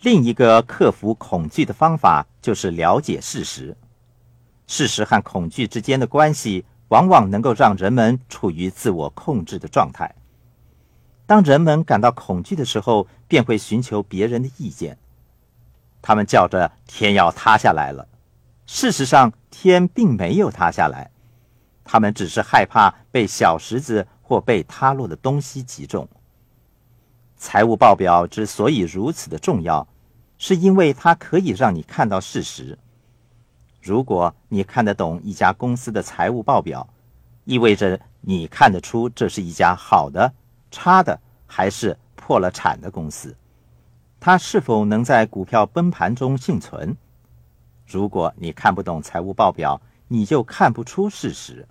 另一个克服恐惧的方法就是了解事实。事实和恐惧之间的关系，往往能够让人们处于自我控制的状态。当人们感到恐惧的时候，便会寻求别人的意见。他们叫着“天要塌下来了”，事实上天并没有塌下来，他们只是害怕被小石子或被塌落的东西击中。财务报表之所以如此的重要，是因为它可以让你看到事实。如果你看得懂一家公司的财务报表，意味着你看得出这是一家好的、差的，还是破了产的公司。它是否能在股票崩盘中幸存？如果你看不懂财务报表，你就看不出事实。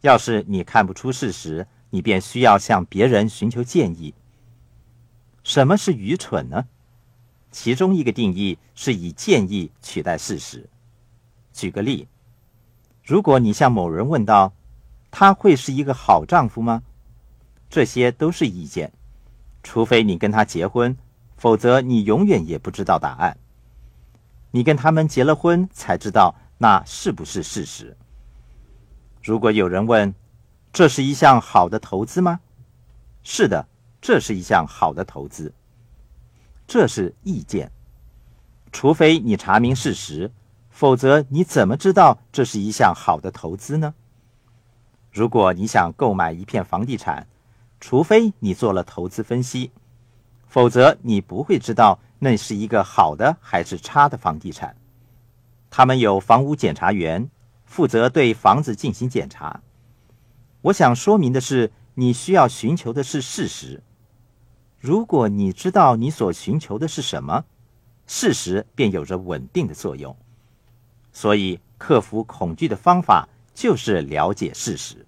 要是你看不出事实，你便需要向别人寻求建议。什么是愚蠢呢？其中一个定义是以建议取代事实。举个例，如果你向某人问道：“他会是一个好丈夫吗？”这些都是意见，除非你跟他结婚，否则你永远也不知道答案。你跟他们结了婚才知道那是不是事实。如果有人问：“这是一项好的投资吗？”是的。这是一项好的投资，这是意见。除非你查明事实，否则你怎么知道这是一项好的投资呢？如果你想购买一片房地产，除非你做了投资分析，否则你不会知道那是一个好的还是差的房地产。他们有房屋检查员，负责对房子进行检查。我想说明的是，你需要寻求的是事实。如果你知道你所寻求的是什么，事实便有着稳定的作用。所以，克服恐惧的方法就是了解事实。